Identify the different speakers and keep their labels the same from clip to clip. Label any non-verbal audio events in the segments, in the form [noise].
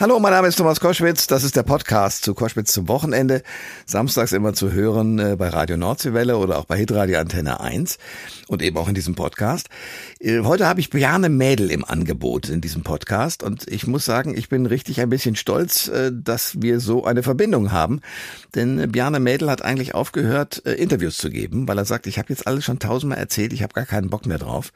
Speaker 1: Hallo, mein Name ist Thomas Koschwitz. Das ist der Podcast zu Koschwitz zum Wochenende. Samstags immer zu hören äh, bei Radio Nordseewelle oder auch bei Hitradio Antenne 1 und eben auch in diesem Podcast. Äh, heute habe ich Bjarne Mädel im Angebot in diesem Podcast und ich muss sagen, ich bin richtig ein bisschen stolz, äh, dass wir so eine Verbindung haben. Denn Bjarne Mädel hat eigentlich aufgehört, Interviews zu geben, weil er sagt, ich habe jetzt alles schon tausendmal erzählt, ich habe gar keinen Bock mehr drauf.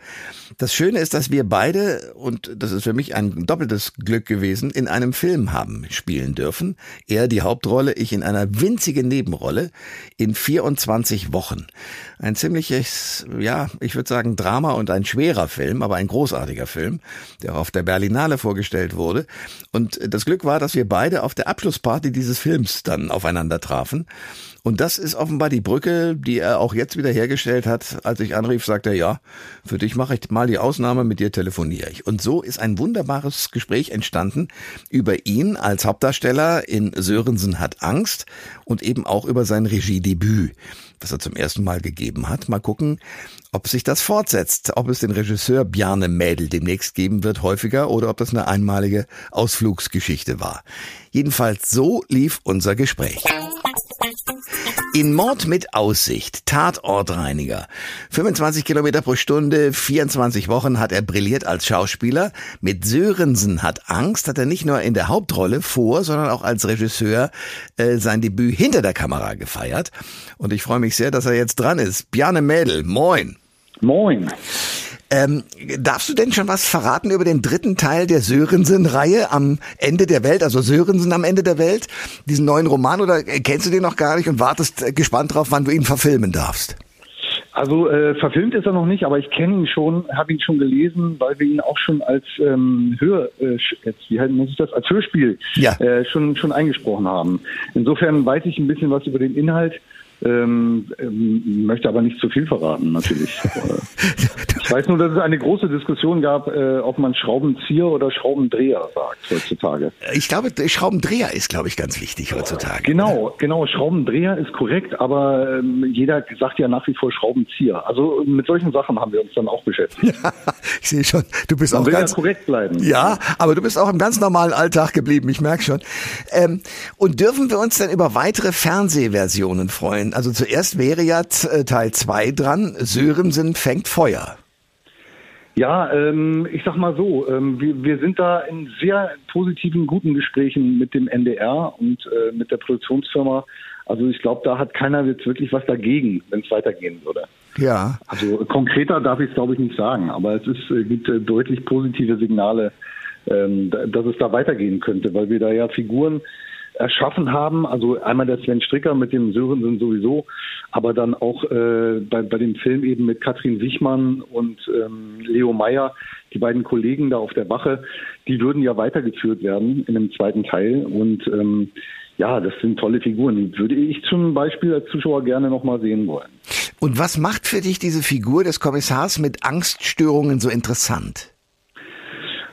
Speaker 1: Das Schöne ist, dass wir beide, und das ist für mich ein doppeltes Glück gewesen, in einem Film haben spielen dürfen. Er die Hauptrolle, ich in einer winzigen Nebenrolle in 24 Wochen. Ein ziemliches, ja, ich würde sagen Drama und ein schwerer Film, aber ein großartiger Film, der auf der Berlinale vorgestellt wurde. Und das Glück war, dass wir beide auf der Abschlussparty dieses Films dann aufeinander trafen. Und das ist offenbar die Brücke, die er auch jetzt wieder hergestellt hat. Als ich anrief, sagte er, ja, für dich mache ich mal die Ausnahme, mit dir telefoniere ich. Und so ist ein wunderbares Gespräch entstanden über ihn als Hauptdarsteller in Sörensen hat Angst und eben auch über sein Regiedebüt, das er zum ersten Mal gegeben hat. Mal gucken, ob sich das fortsetzt, ob es den Regisseur Bjarne Mädel demnächst geben wird, häufiger, oder ob das eine einmalige Ausflugsgeschichte war. Jedenfalls so lief unser Gespräch. In Mord mit Aussicht, Tatortreiniger. 25 Kilometer pro Stunde, 24 Wochen hat er brilliert als Schauspieler. Mit Sörensen hat Angst, hat er nicht nur in der Hauptrolle vor, sondern auch als Regisseur äh, sein Debüt hinter der Kamera gefeiert. Und ich freue mich sehr, dass er jetzt dran ist. Bjarne Mädel, moin.
Speaker 2: Moin.
Speaker 1: Ähm, darfst du denn schon was verraten über den dritten Teil der Sörensen-Reihe am Ende der Welt, also Sörensen am Ende der Welt, diesen neuen Roman, oder kennst du den noch gar nicht und wartest gespannt drauf, wann du ihn verfilmen darfst?
Speaker 2: Also äh, verfilmt ist er noch nicht, aber ich kenne ihn schon, habe ihn schon gelesen, weil wir ihn auch schon als ähm, Hör, äh, jetzt, wie heißt muss ich das, als Hörspiel ja. äh, schon schon eingesprochen haben. Insofern weiß ich ein bisschen was über den Inhalt. Ähm, ähm, möchte aber nicht zu viel verraten, natürlich. [laughs] ich weiß nur, dass es eine große Diskussion gab, äh, ob man Schraubenzieher oder Schraubendreher sagt heutzutage.
Speaker 1: Ich glaube, Schraubendreher ist, glaube ich, ganz wichtig heutzutage.
Speaker 2: Genau, genau. Schraubendreher ist korrekt, aber ähm, jeder sagt ja nach wie vor Schraubenzieher. Also mit solchen Sachen haben wir uns dann auch beschäftigt.
Speaker 1: Ja, [laughs] ich sehe schon, du bist man auch ganz
Speaker 2: ja korrekt bleiben.
Speaker 1: Ja, aber du bist auch im ganz normalen Alltag geblieben. Ich merke schon. Ähm, und dürfen wir uns dann über weitere Fernsehversionen freuen? Sein. Also zuerst wäre ja äh, Teil 2 dran, Sörensen fängt Feuer.
Speaker 2: Ja, ähm, ich sag mal so, ähm, wir, wir sind da in sehr positiven, guten Gesprächen mit dem NDR und äh, mit der Produktionsfirma. Also ich glaube, da hat keiner jetzt wirklich was dagegen, wenn es weitergehen würde.
Speaker 1: Ja.
Speaker 2: Also konkreter darf ich es, glaube ich, nicht sagen, aber es ist, äh, gibt äh, deutlich positive Signale, ähm, dass es da weitergehen könnte, weil wir da ja Figuren erschaffen haben. Also einmal der Sven Stricker mit dem Sörensen sowieso, aber dann auch äh, bei, bei dem Film eben mit Katrin Wichmann und ähm, Leo Meyer, die beiden Kollegen da auf der Wache, die würden ja weitergeführt werden in dem zweiten Teil. Und ähm, ja, das sind tolle Figuren. Die würde ich zum Beispiel als Zuschauer gerne nochmal sehen wollen.
Speaker 1: Und was macht für dich diese Figur des Kommissars mit Angststörungen so interessant?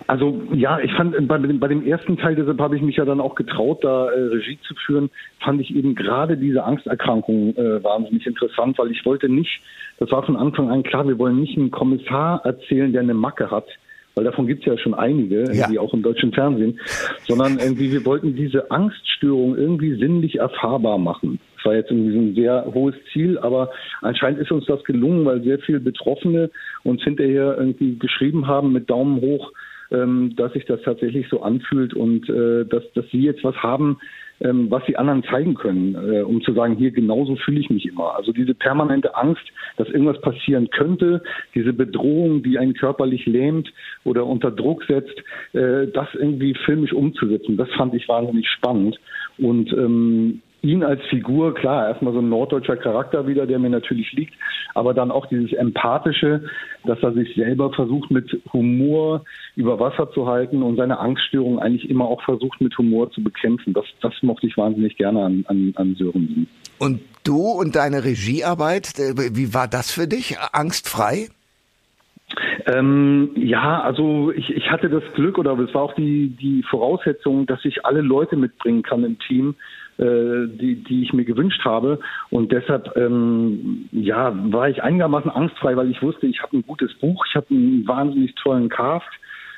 Speaker 2: Also ja, ich fand bei dem, bei dem ersten Teil, deshalb habe ich mich ja dann auch getraut, da äh, Regie zu führen, fand ich eben gerade diese Angsterkrankung äh, wahnsinnig interessant, weil ich wollte nicht, das war von Anfang an klar, wir wollen nicht einen Kommissar erzählen, der eine Macke hat, weil davon gibt es ja schon einige, ja. auch im deutschen Fernsehen, sondern irgendwie wir wollten diese Angststörung irgendwie sinnlich erfahrbar machen. Das war jetzt irgendwie ein sehr hohes Ziel, aber anscheinend ist uns das gelungen, weil sehr viele Betroffene uns hinterher irgendwie geschrieben haben mit Daumen hoch, ähm, dass sich das tatsächlich so anfühlt und äh, dass, dass sie jetzt was haben, ähm, was sie anderen zeigen können, äh, um zu sagen, hier genauso fühle ich mich immer. Also diese permanente Angst, dass irgendwas passieren könnte, diese Bedrohung, die einen körperlich lähmt oder unter Druck setzt, äh, das irgendwie filmisch umzusetzen, das fand ich wahnsinnig spannend. Und ähm, ihn als Figur, klar, erstmal so ein norddeutscher Charakter wieder, der mir natürlich liegt, aber dann auch dieses Empathische, dass er sich selber versucht mit Humor über Wasser zu halten und seine Angststörung eigentlich immer auch versucht mit Humor zu bekämpfen. Das, das mochte ich wahnsinnig gerne an, an, an Sörensen.
Speaker 1: Und du und deine Regiearbeit, äh, wie war das für dich? Angstfrei?
Speaker 2: Ähm, ja, also ich, ich hatte das Glück oder es war auch die, die Voraussetzung, dass ich alle Leute mitbringen kann im Team, äh, die, die ich mir gewünscht habe. Und deshalb ähm, ja, war ich einigermaßen angstfrei, weil ich wusste, ich habe ein gutes Buch, ich habe einen wahnsinnig tollen Cast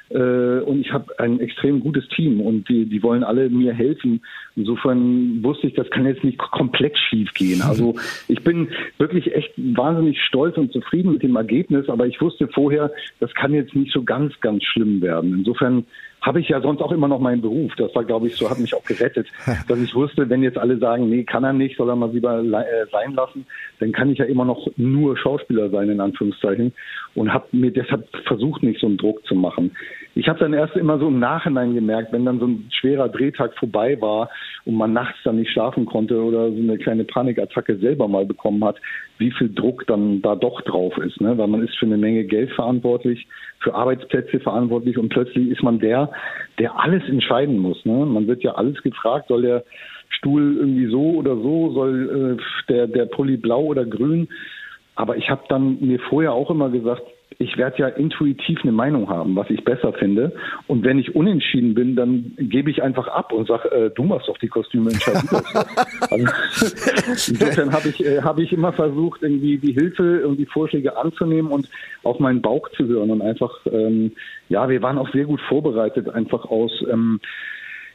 Speaker 2: und ich habe ein extrem gutes Team und die, die wollen alle mir helfen. Insofern wusste ich, das kann jetzt nicht komplett schief gehen. Also [laughs] ich bin wirklich echt wahnsinnig stolz und zufrieden mit dem Ergebnis, aber ich wusste vorher, das kann jetzt nicht so ganz, ganz schlimm werden. Insofern habe ich ja sonst auch immer noch meinen Beruf. Das war, glaube ich, so hat mich auch gerettet, [laughs] dass ich wusste, wenn jetzt alle sagen, nee, kann er nicht, soll er mal lieber äh, sein lassen, dann kann ich ja immer noch nur Schauspieler sein, in Anführungszeichen, und habe mir deshalb versucht, nicht so einen Druck zu machen. Ich habe dann erst immer so im Nachhinein gemerkt, wenn dann so ein schwerer Drehtag vorbei war und man nachts dann nicht schlafen konnte oder so eine kleine Panikattacke selber mal bekommen hat, wie viel Druck dann da doch drauf ist. Ne? Weil man ist für eine Menge Geld verantwortlich, für Arbeitsplätze verantwortlich und plötzlich ist man der, der alles entscheiden muss. Ne? Man wird ja alles gefragt, soll der Stuhl irgendwie so oder so, soll äh, der, der Pulli blau oder grün. Aber ich habe dann mir vorher auch immer gesagt, ich werde ja intuitiv eine Meinung haben, was ich besser finde. Und wenn ich unentschieden bin, dann gebe ich einfach ab und sage, äh, du machst doch die Kostüme, entscheid du das. [laughs] also, [laughs] insofern habe ich, äh, hab ich immer versucht, irgendwie die Hilfe und die Vorschläge anzunehmen und auf meinen Bauch zu hören und einfach, ähm, ja, wir waren auch sehr gut vorbereitet, einfach aus, ähm,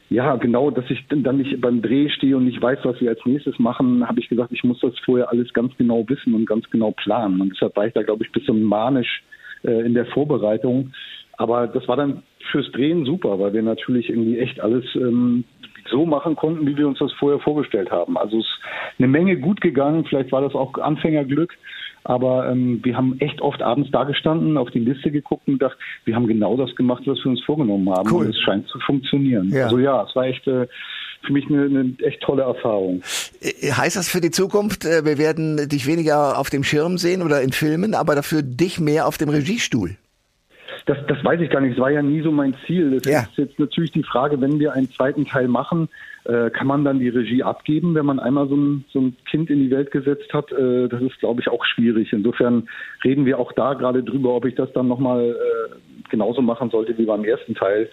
Speaker 2: ja, genau, dass ich dann nicht beim Dreh stehe und nicht weiß, was wir als nächstes machen, habe ich gesagt, ich muss das vorher alles ganz genau wissen und ganz genau planen. Und deshalb war ich da, glaube ich, ein bisschen manisch äh, in der Vorbereitung. Aber das war dann fürs Drehen super, weil wir natürlich irgendwie echt alles ähm, so machen konnten, wie wir uns das vorher vorgestellt haben. Also es ist eine Menge gut gegangen. Vielleicht war das auch Anfängerglück. Aber ähm, wir haben echt oft abends da gestanden, auf die Liste geguckt und gedacht, wir haben genau das gemacht, was wir uns vorgenommen haben. Cool. Und es scheint zu funktionieren. Ja. Also ja, es war echt äh, für mich eine, eine echt tolle Erfahrung.
Speaker 1: Äh, heißt das für die Zukunft, äh, wir werden dich weniger auf dem Schirm sehen oder in Filmen, aber dafür dich mehr auf dem Regiestuhl?
Speaker 2: Das, das weiß ich gar nicht. Es war ja nie so mein Ziel. Das ja. ist jetzt natürlich die Frage, wenn wir einen zweiten Teil machen, äh, kann man dann die Regie abgeben, wenn man einmal so ein, so ein Kind in die Welt gesetzt hat? Äh, das ist, glaube ich, auch schwierig. Insofern reden wir auch da gerade drüber, ob ich das dann nochmal äh, genauso machen sollte wie beim ersten Teil.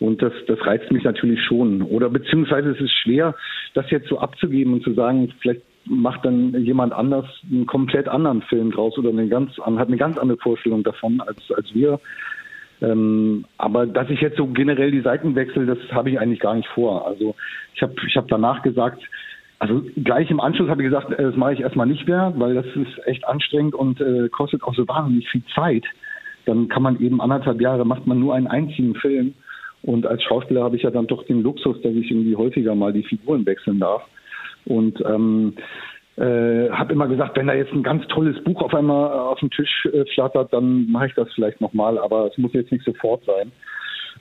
Speaker 2: Und das, das reizt mich natürlich schon. Oder beziehungsweise es ist schwer, das jetzt so abzugeben und zu sagen, vielleicht macht dann jemand anders einen komplett anderen Film draus oder eine ganz, hat eine ganz andere Vorstellung davon als, als wir. Ähm, aber dass ich jetzt so generell die Seiten wechsle, das habe ich eigentlich gar nicht vor. Also ich habe ich hab danach gesagt, also gleich im Anschluss habe ich gesagt, äh, das mache ich erstmal nicht mehr, weil das ist echt anstrengend und äh, kostet auch so wahnsinnig viel Zeit. Dann kann man eben anderthalb Jahre, macht man nur einen einzigen Film. Und als Schauspieler habe ich ja dann doch den Luxus, dass ich irgendwie häufiger mal die Figuren wechseln darf. Und ähm, äh, habe immer gesagt, wenn da jetzt ein ganz tolles Buch auf einmal auf dem Tisch äh, flattert, dann mache ich das vielleicht nochmal, aber es muss jetzt nicht sofort sein.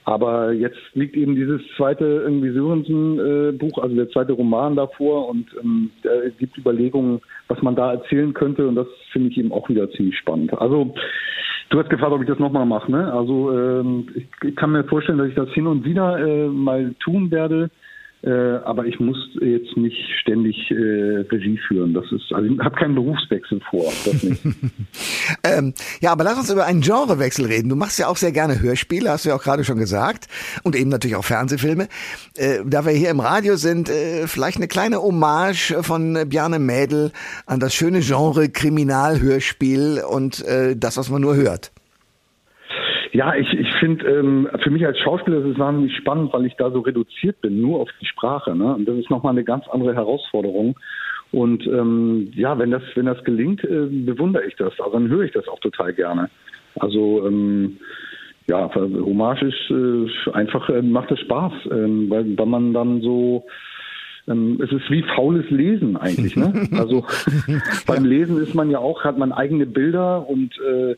Speaker 2: Aber jetzt liegt eben dieses zweite irgendwie Sörensen-Buch, äh, also der zweite Roman davor und ähm, es gibt Überlegungen, was man da erzählen könnte und das finde ich eben auch wieder ziemlich spannend. Also du hast gefragt, ob ich das nochmal mache. Ne? Also ähm, ich, ich, kann mir vorstellen, dass ich das hin und wieder äh, mal tun werde. Äh, aber ich muss jetzt nicht ständig äh, Regie führen. Das ist, also ich habe keinen Berufswechsel vor. Das nicht. [laughs]
Speaker 1: ähm, ja, aber lass uns über einen Genrewechsel reden. Du machst ja auch sehr gerne Hörspiele, hast du ja auch gerade schon gesagt, und eben natürlich auch Fernsehfilme. Äh, da wir hier im Radio sind, äh, vielleicht eine kleine Hommage von Bjarne Mädel an das schöne Genre Kriminalhörspiel und äh, das, was man nur hört.
Speaker 2: Ja, ich, ich finde, ähm, für mich als Schauspieler ist es wahnsinnig spannend, weil ich da so reduziert bin, nur auf die Sprache. Ne? Und das ist nochmal eine ganz andere Herausforderung. Und ähm, ja, wenn das, wenn das gelingt, äh, bewundere ich das. Also dann höre ich das auch total gerne. Also ähm, ja, Hommage ist äh, einfach, äh, macht es Spaß, äh, weil, weil man dann so ähm, es ist wie faules Lesen eigentlich. Ne? [laughs] Also [laughs] beim Lesen ist man ja auch, hat man eigene Bilder und äh,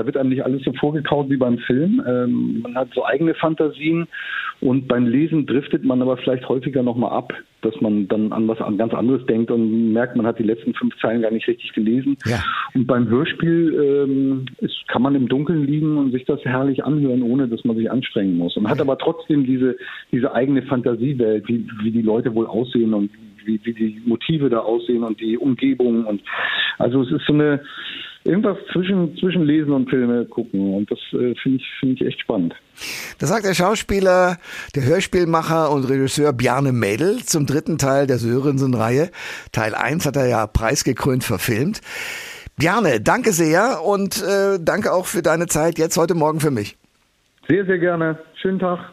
Speaker 2: da wird einem nicht alles so vorgekaut wie beim Film. Ähm, man hat so eigene Fantasien und beim Lesen driftet man aber vielleicht häufiger nochmal ab, dass man dann an was an ganz anderes denkt und merkt, man hat die letzten fünf Zeilen gar nicht richtig gelesen. Ja. Und beim Hörspiel ähm, ist, kann man im Dunkeln liegen und sich das herrlich anhören, ohne dass man sich anstrengen muss. Und hat aber trotzdem diese, diese eigene Fantasiewelt, wie, wie die Leute wohl aussehen und wie, wie die Motive da aussehen und die Umgebung und also es ist so eine irgendwas zwischen, zwischen Lesen und Filme gucken. Und das äh, finde ich, finde ich echt spannend.
Speaker 1: Das sagt der Schauspieler, der Hörspielmacher und Regisseur Bjarne Mädel zum dritten Teil der Sörensen-Reihe. Teil 1 hat er ja preisgekrönt verfilmt. Bjarne, danke sehr und äh, danke auch für deine Zeit jetzt heute Morgen für mich.
Speaker 2: Sehr, sehr gerne. Schönen Tag.